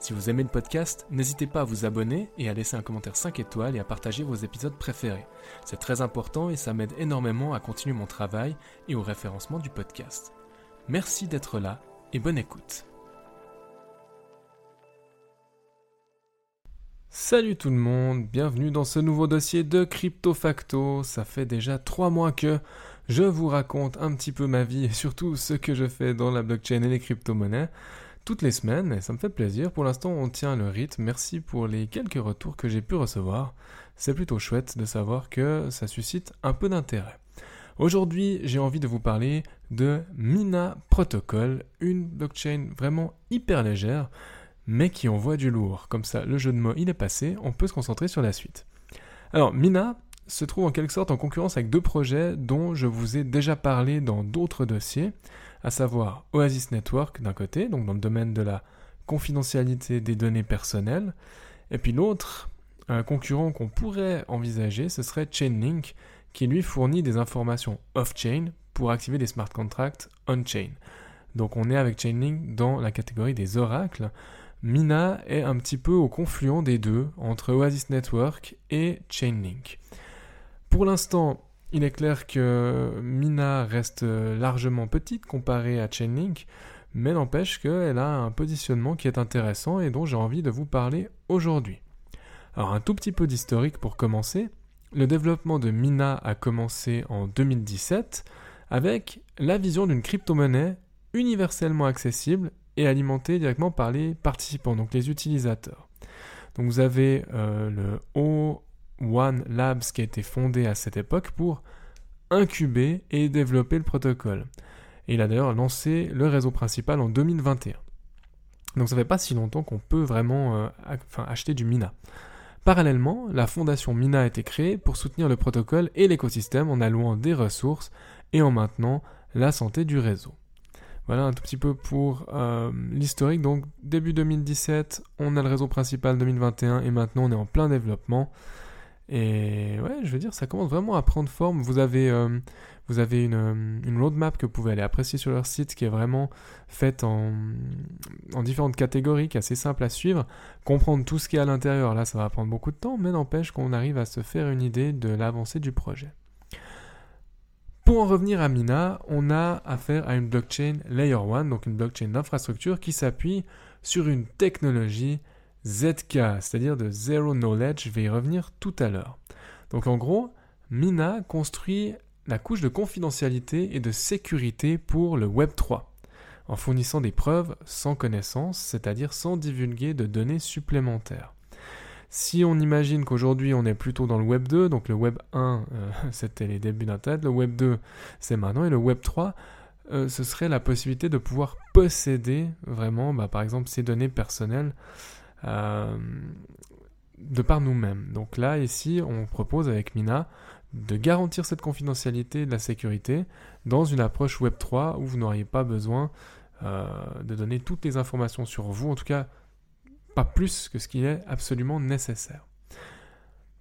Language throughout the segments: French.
Si vous aimez le podcast, n'hésitez pas à vous abonner et à laisser un commentaire 5 étoiles et à partager vos épisodes préférés. C'est très important et ça m'aide énormément à continuer mon travail et au référencement du podcast. Merci d'être là et bonne écoute. Salut tout le monde, bienvenue dans ce nouveau dossier de Crypto Facto. Ça fait déjà 3 mois que je vous raconte un petit peu ma vie et surtout ce que je fais dans la blockchain et les crypto-monnaies toutes les semaines et ça me fait plaisir. Pour l'instant, on tient le rythme. Merci pour les quelques retours que j'ai pu recevoir. C'est plutôt chouette de savoir que ça suscite un peu d'intérêt. Aujourd'hui, j'ai envie de vous parler de Mina Protocol, une blockchain vraiment hyper légère, mais qui envoie du lourd. Comme ça, le jeu de mots, il est passé, on peut se concentrer sur la suite. Alors, Mina se trouve en quelque sorte en concurrence avec deux projets dont je vous ai déjà parlé dans d'autres dossiers à savoir Oasis Network d'un côté, donc dans le domaine de la confidentialité des données personnelles, et puis l'autre, un concurrent qu'on pourrait envisager, ce serait Chainlink, qui lui fournit des informations off-chain pour activer des smart contracts on-chain. Donc on est avec Chainlink dans la catégorie des oracles. Mina est un petit peu au confluent des deux, entre Oasis Network et Chainlink. Pour l'instant, il est clair que Mina reste largement petite comparée à Chainlink, mais n'empêche qu'elle a un positionnement qui est intéressant et dont j'ai envie de vous parler aujourd'hui. Alors un tout petit peu d'historique pour commencer. Le développement de Mina a commencé en 2017 avec la vision d'une crypto-monnaie universellement accessible et alimentée directement par les participants, donc les utilisateurs. Donc vous avez euh, le haut One Labs qui a été fondé à cette époque pour incuber et développer le protocole. Et il a d'ailleurs lancé le réseau principal en 2021. Donc ça fait pas si longtemps qu'on peut vraiment euh, acheter du Mina. Parallèlement, la fondation Mina a été créée pour soutenir le protocole et l'écosystème en allouant des ressources et en maintenant la santé du réseau. Voilà un tout petit peu pour euh, l'historique. Donc début 2017, on a le réseau principal 2021 et maintenant on est en plein développement. Et ouais, je veux dire, ça commence vraiment à prendre forme. Vous avez, euh, vous avez une, euh, une, roadmap que vous pouvez aller apprécier sur leur site qui est vraiment faite en, en différentes catégories, qui est assez simple à suivre. Comprendre tout ce qui est à l'intérieur, là, ça va prendre beaucoup de temps, mais n'empêche qu'on arrive à se faire une idée de l'avancée du projet. Pour en revenir à Mina, on a affaire à une blockchain Layer 1, donc une blockchain d'infrastructure qui s'appuie sur une technologie ZK, c'est-à-dire de Zero Knowledge, je vais y revenir tout à l'heure. Donc en gros, Mina construit la couche de confidentialité et de sécurité pour le Web 3, en fournissant des preuves sans connaissance, c'est-à-dire sans divulguer de données supplémentaires. Si on imagine qu'aujourd'hui on est plutôt dans le Web 2, donc le Web 1 euh, c'était les débuts d'Internet, le Web 2 c'est maintenant, et le Web 3 euh, ce serait la possibilité de pouvoir posséder vraiment, bah, par exemple, ces données personnelles de par nous-mêmes. Donc là, ici, on propose avec Mina de garantir cette confidentialité et de la sécurité dans une approche Web3 où vous n'auriez pas besoin euh, de donner toutes les informations sur vous, en tout cas pas plus que ce qui est absolument nécessaire.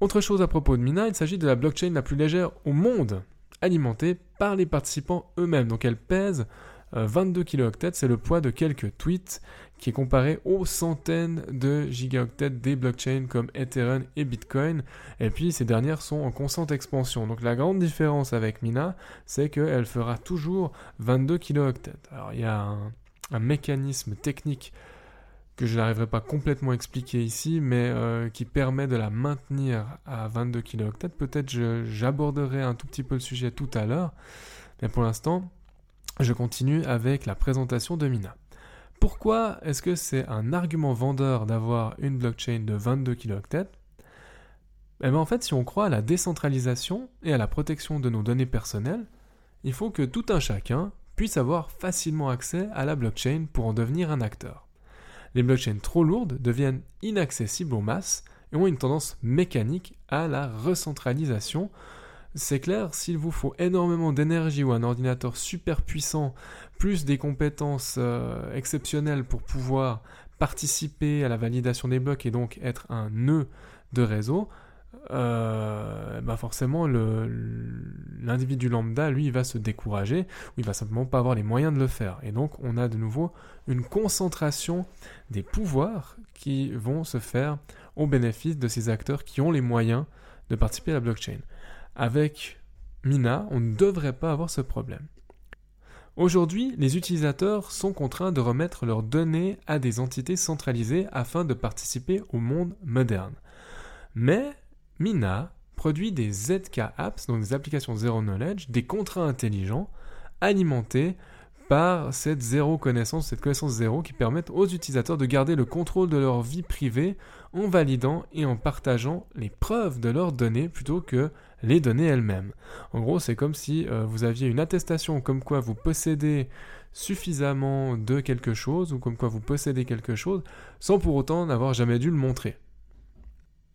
Autre chose à propos de Mina, il s'agit de la blockchain la plus légère au monde, alimentée par les participants eux-mêmes. Donc elle pèse 22 euh, kilooctets, c'est le poids de quelques tweets qui est comparé aux centaines de gigaoctets des blockchains comme Ethereum et Bitcoin. Et puis ces dernières sont en constante expansion. Donc la grande différence avec Mina, c'est qu'elle fera toujours 22 kilooctets. Alors il y a un, mécanisme technique que je n'arriverai pas complètement à expliquer ici, mais euh, qui permet de la maintenir à 22 kilooctets. Peut-être j'aborderai un tout petit peu le sujet tout à l'heure, mais pour l'instant, je continue avec la présentation de Mina. Pourquoi est-ce que c'est un argument vendeur d'avoir une blockchain de 22 kilooctets eh bien, En fait, si on croit à la décentralisation et à la protection de nos données personnelles, il faut que tout un chacun puisse avoir facilement accès à la blockchain pour en devenir un acteur. Les blockchains trop lourdes deviennent inaccessibles aux masses et ont une tendance mécanique à la recentralisation. C'est clair, s'il vous faut énormément d'énergie ou un ordinateur super puissant, plus des compétences euh, exceptionnelles pour pouvoir participer à la validation des blocs et donc être un nœud de réseau, euh, bah forcément l'individu lambda, lui, il va se décourager, ou il va simplement pas avoir les moyens de le faire. Et donc on a de nouveau une concentration des pouvoirs qui vont se faire au bénéfice de ces acteurs qui ont les moyens de participer à la blockchain. Avec Mina, on ne devrait pas avoir ce problème. Aujourd'hui, les utilisateurs sont contraints de remettre leurs données à des entités centralisées afin de participer au monde moderne. Mais Mina produit des ZK Apps, donc des applications zero knowledge, des contrats intelligents, alimentés par cette zéro connaissance, cette connaissance zéro qui permettent aux utilisateurs de garder le contrôle de leur vie privée en validant et en partageant les preuves de leurs données plutôt que les données elles-mêmes. En gros, c'est comme si euh, vous aviez une attestation comme quoi vous possédez suffisamment de quelque chose ou comme quoi vous possédez quelque chose sans pour autant n'avoir jamais dû le montrer.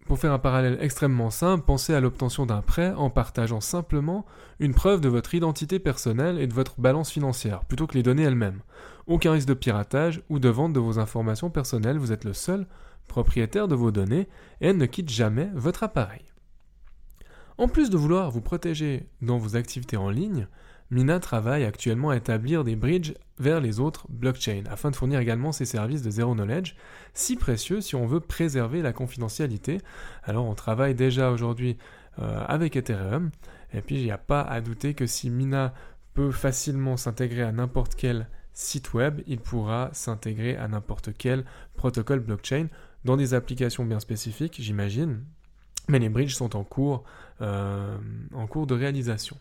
Pour faire un parallèle extrêmement simple, pensez à l'obtention d'un prêt en partageant simplement une preuve de votre identité personnelle et de votre balance financière, plutôt que les données elles-mêmes. Aucun risque de piratage ou de vente de vos informations personnelles, vous êtes le seul propriétaire de vos données et elles ne quittent jamais votre appareil. En plus de vouloir vous protéger dans vos activités en ligne, Mina travaille actuellement à établir des bridges vers les autres blockchains afin de fournir également ses services de zero knowledge, si précieux si on veut préserver la confidentialité. Alors on travaille déjà aujourd'hui euh, avec Ethereum, et puis il n'y a pas à douter que si Mina peut facilement s'intégrer à n'importe quel site web, il pourra s'intégrer à n'importe quel protocole blockchain dans des applications bien spécifiques, j'imagine. Mais les bridges sont en cours, euh, en cours de réalisation.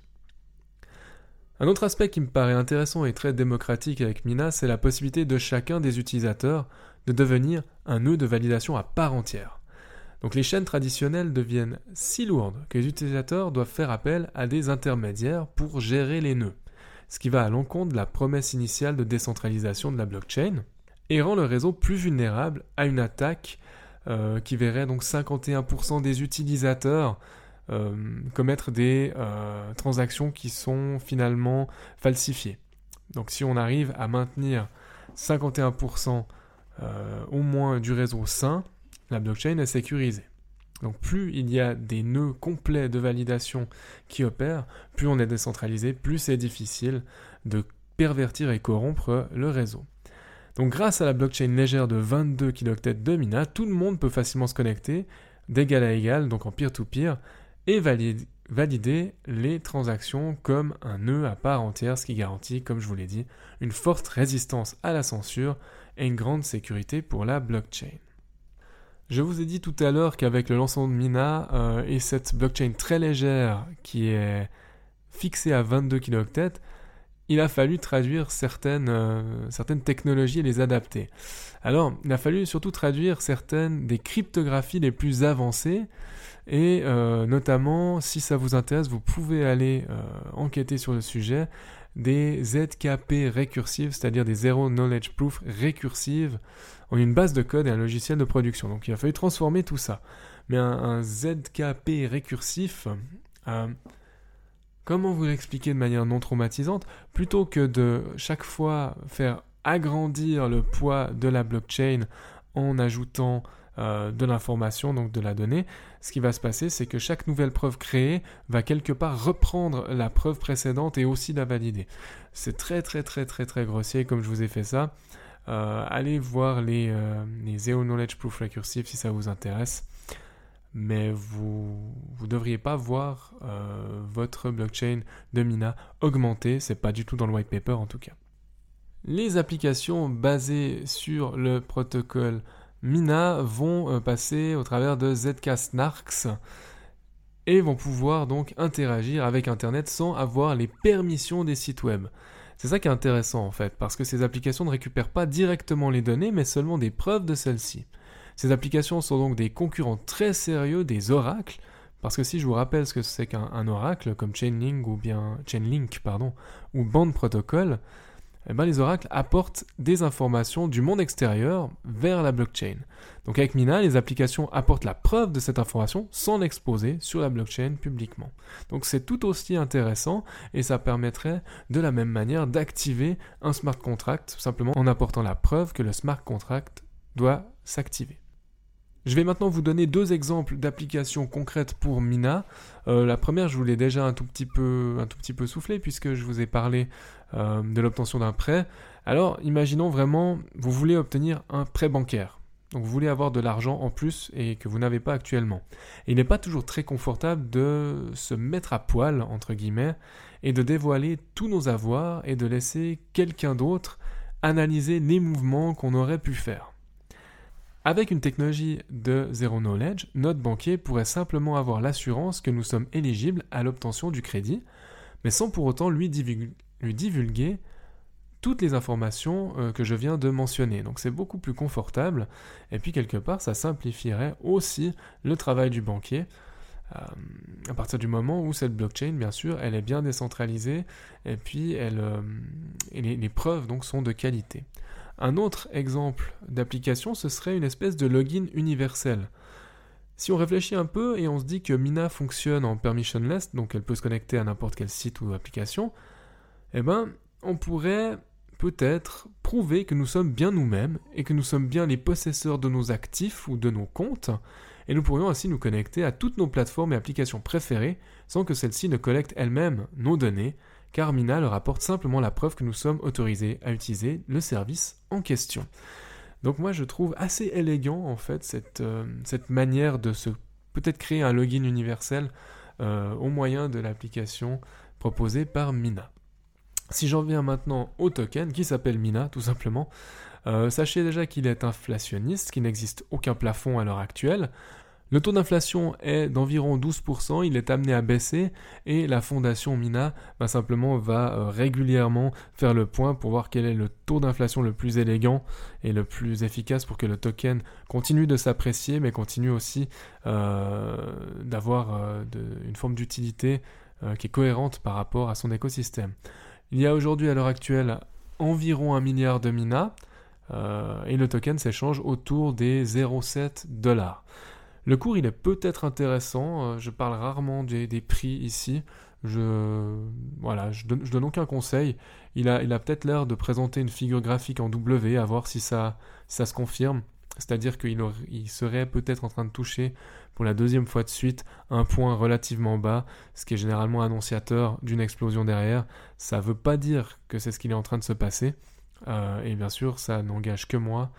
Un autre aspect qui me paraît intéressant et très démocratique avec Mina, c'est la possibilité de chacun des utilisateurs de devenir un nœud de validation à part entière. Donc les chaînes traditionnelles deviennent si lourdes que les utilisateurs doivent faire appel à des intermédiaires pour gérer les nœuds, ce qui va à l'encontre de la promesse initiale de décentralisation de la blockchain et rend le réseau plus vulnérable à une attaque euh, qui verrait donc 51% des utilisateurs commettre des euh, transactions qui sont finalement falsifiées. Donc si on arrive à maintenir 51% euh, au moins du réseau sain, la blockchain est sécurisée. Donc plus il y a des nœuds complets de validation qui opèrent, plus on est décentralisé, plus c'est difficile de pervertir et corrompre le réseau. Donc grâce à la blockchain légère de 22 kiloctets de Mina, tout le monde peut facilement se connecter d'égal à égal, donc en peer-to-peer, et valider les transactions comme un nœud à part entière, ce qui garantit, comme je vous l'ai dit, une forte résistance à la censure et une grande sécurité pour la blockchain. Je vous ai dit tout à l'heure qu'avec le lancement de Mina euh, et cette blockchain très légère qui est fixée à 22 kilooctets, il a fallu traduire certaines, euh, certaines technologies et les adapter. Alors, il a fallu surtout traduire certaines des cryptographies les plus avancées et euh, notamment, si ça vous intéresse, vous pouvez aller euh, enquêter sur le sujet des ZKP récursives, c'est-à-dire des Zero Knowledge Proof récursives, en une base de code et un logiciel de production. Donc il a fallu transformer tout ça. Mais un, ZKP récursif, euh, comment vous l'expliquer de manière non traumatisante? Plutôt que de chaque fois faire agrandir le poids de la blockchain en ajoutant euh, de l'information, donc de la donnée, ce qui va se passer, c'est que chaque nouvelle preuve créée va quelque part reprendre la preuve précédente et aussi la valider. C'est très très très très très grossier comme je vous ai fait ça. Euh, allez voir les, euh, les Zero Knowledge Proof Recursive si ça vous intéresse. Mais vous ne devriez pas voir votre blockchain de Mina augmenter, c'est pas du tout dans le white paper en tout cas. Les applications basées sur le protocole Mina vont euh, passer au travers de ZK Snarks et vont pouvoir donc interagir avec Internet sans avoir les permissions des sites web. C'est ça qui est intéressant en fait, parce que ces applications ne récupèrent pas directement les données, mais seulement des preuves de celles-ci. Ces applications sont donc des concurrents très sérieux des oracles, parce que si je vous rappelle ce que c'est qu'un oracle, comme Chainlink ou bien Chainlink, pardon, ou Band Protocol, eh ben, les oracles apportent des informations du monde extérieur vers la blockchain. Donc avec Mina, les applications apportent la preuve de cette information sans l'exposer sur la blockchain publiquement. Donc c'est tout aussi intéressant et ça permettrait de la même manière d'activer un smart contract simplement en apportant la preuve que le smart contract doit s'activer. Je vais maintenant vous donner deux exemples d'applications concrètes pour Mina. Euh, la première, je vous l'ai déjà un tout petit peu, un tout petit peu soufflé puisque je vous ai parlé euh, de l'obtention d'un prêt. Alors, imaginons vraiment, vous voulez obtenir un prêt bancaire. Donc, vous voulez avoir de l'argent en plus et que vous n'avez pas actuellement. il n'est pas toujours très confortable de se mettre à poil, entre guillemets, et de dévoiler tous nos avoirs et de laisser quelqu'un d'autre analyser les mouvements qu'on aurait pu faire. Avec une technologie de zero knowledge, notre banquier pourrait simplement avoir l'assurance que nous sommes éligibles à l'obtention du crédit, mais sans pour autant lui, divulguer toutes les informations euh, que je viens de mentionner. Donc c'est beaucoup plus confortable, et puis quelque part ça simplifierait aussi le travail du banquier. Euh, à partir du moment où cette blockchain, bien sûr, elle est bien décentralisée, et puis euh, les, les preuves donc sont de qualité. Un autre exemple d'application, ce serait une espèce de login universel. Si on réfléchit un peu et on se dit que Mina fonctionne en permissionless, donc elle peut se connecter à n'importe quel site ou application, eh ben, on pourrait peut-être prouver que nous sommes bien nous-mêmes et que nous sommes bien les possesseurs de nos actifs ou de nos comptes, et nous pourrions ainsi nous connecter à toutes nos plateformes et applications préférées sans que celles-ci ne collectent elles-mêmes nos données, car Mina leur apporte simplement la preuve que nous sommes autorisés à utiliser le service en question. Donc moi je trouve assez élégant en fait cette, euh, manière de se peut-être créer un login universel euh, au moyen de l'application proposée par Mina. Si j'en viens maintenant au token qui s'appelle Mina tout simplement, euh, sachez déjà qu'il est inflationniste, qu'il n'existe aucun plafond à l'heure actuelle. Le taux d'inflation est d'environ 12%, il est amené à baisser et la fondation Mina bah, simplement va euh, régulièrement faire le point pour voir quel est le taux d'inflation le plus élégant et le plus efficace pour que le token continue de s'apprécier mais continue aussi euh, d'avoir euh, une forme d'utilité qui est cohérente par rapport à son écosystème. Il y a aujourd'hui à l'heure actuelle environ un milliard de Mina et le token s'échange autour des 0,7 dollars. Le cours, il est peut-être intéressant. Euh, je parle rarement des, prix ici. Je, voilà, je donne, donne aucun conseil. Il a, il peut-être l'air de présenter une figure graphique en W, à voir si ça, ça se confirme. C'est-à-dire qu'il il serait peut-être en train de toucher pour la deuxième fois de suite un point relativement bas, ce qui est généralement annonciateur d'une explosion derrière. Ça ne veut pas dire que c'est ce qu'il est en train de se passer. Euh, et bien sûr, ça n'engage que moi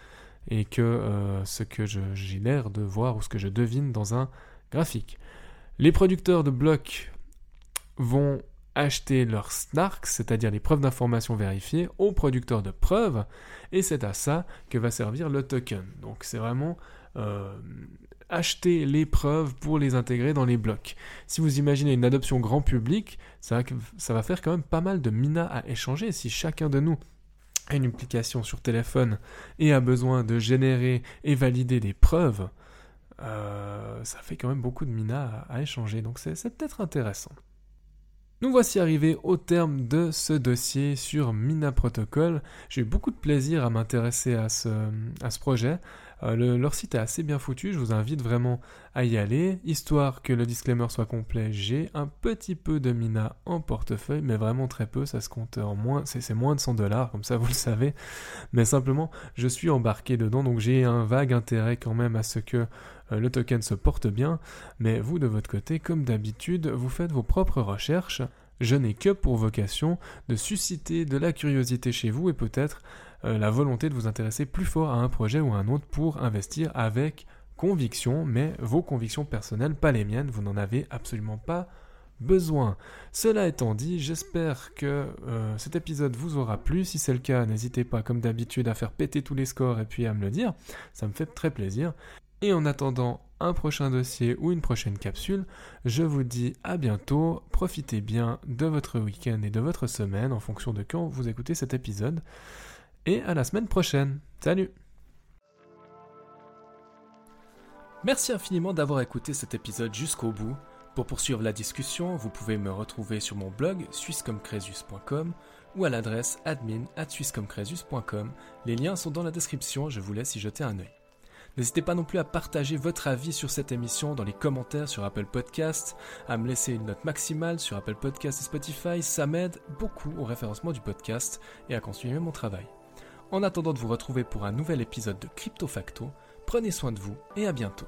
et que euh, ce que j'ai l'air de voir ou ce que je devine dans un graphique. Les producteurs de blocs vont acheter leurs snarks, c'est-à-dire les preuves d'information vérifiées, aux producteurs de preuves, et c'est à ça que va servir le token. Donc c'est vraiment euh, acheter les preuves pour les intégrer dans les blocs. Si vous imaginez une adoption grand public, ça va faire quand même pas mal de mina à échanger si chacun de nous une application sur téléphone et a besoin de générer et valider des preuves, euh, ça fait quand même beaucoup de mina à, échanger, donc c'est peut-être intéressant. Nous voici arrivés au terme de ce dossier sur Mina Protocol. J'ai eu beaucoup de plaisir à m'intéresser à ce projet. Euh, leur site est assez bien foutu, je vous invite vraiment à y aller. Histoire que le disclaimer soit complet, j'ai un petit peu de Mina en portefeuille, mais vraiment très peu, ça se compte en moins, c'est moins de 100 dollars, comme ça vous le savez. Mais simplement, je suis embarqué dedans, donc j'ai un vague intérêt quand même à ce que euh, le token se porte bien. Mais vous, de votre côté, comme d'habitude, vous faites vos propres recherches. Je n'ai que pour vocation de susciter de la curiosité chez vous et peut-être la volonté de vous intéresser plus fort à un projet ou à un autre pour investir avec conviction, mais vos convictions personnelles, pas les miennes, vous n'en avez absolument pas besoin. Cela étant dit, j'espère que euh, cet épisode vous aura plu. Si c'est le cas, n'hésitez pas, comme d'habitude, à faire péter tous les scores et puis à me le dire. Ça me fait très plaisir. Et en attendant un prochain dossier ou une prochaine capsule, je vous dis à bientôt. Profitez bien de votre week-end et de votre semaine en fonction de quand vous écoutez cet épisode et à la semaine prochaine. Salut Merci infiniment d'avoir écouté cet épisode jusqu'au bout. Pour poursuivre la discussion, vous pouvez me retrouver sur mon blog suissecomcresus.com ou à l'adresse admin Les liens sont dans la description, je vous laisse y jeter un œil. N'hésitez pas non plus à partager votre avis sur cette émission dans les commentaires sur Apple Podcast, à me laisser une note maximale sur Apple Podcast et Spotify, ça m'aide beaucoup au référencement du podcast et à continuer mon travail. En attendant de vous retrouver pour un nouvel épisode de Crypto Facto, prenez soin de vous et à bientôt.